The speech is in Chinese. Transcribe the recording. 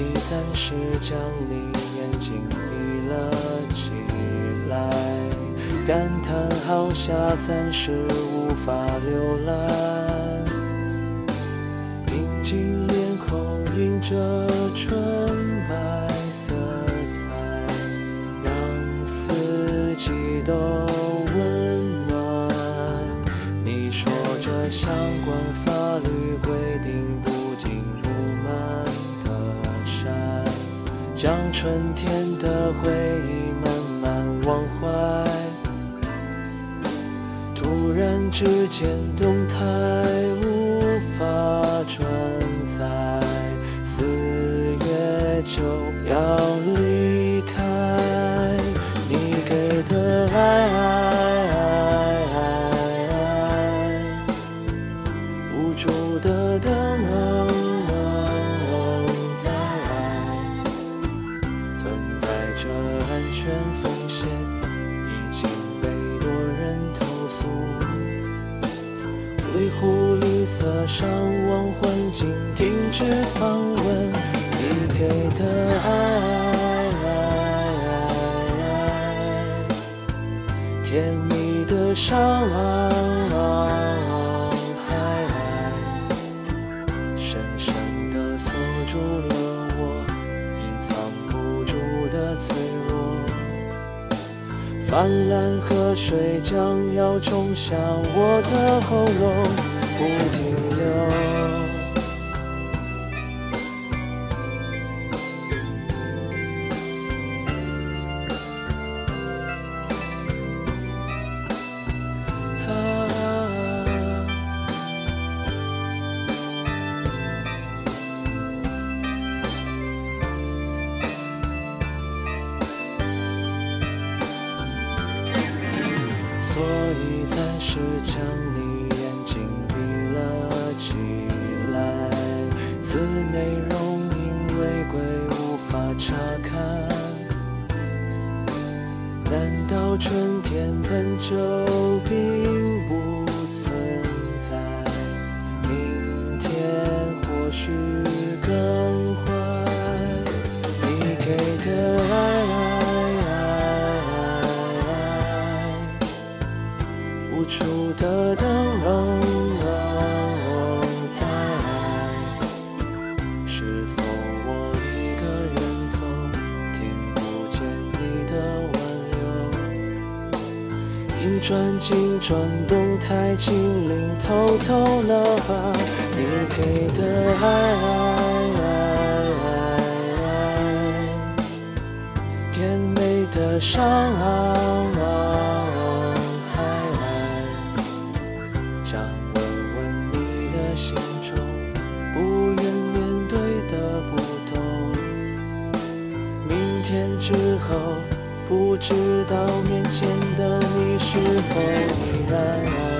你暂时将你眼睛闭了起来，感叹好下暂时无法浏览。宁静脸孔映着春将春天的回忆慢慢忘怀。突然之间动态无法转载，四月就要色上网环境，停止访问你给的爱，甜蜜的伤害，深深地锁住了我隐藏不住的脆弱。泛滥河水将要冲向我的喉咙，所以暂时将你眼睛闭了起来，此内容因违规无法查看。难道春天本就比处的等待，是否我一个人走，听不见你的挽留？硬转紧转动太精灵，偷偷了吧你给的爱，甜美的伤害，知道面前的你是否依然。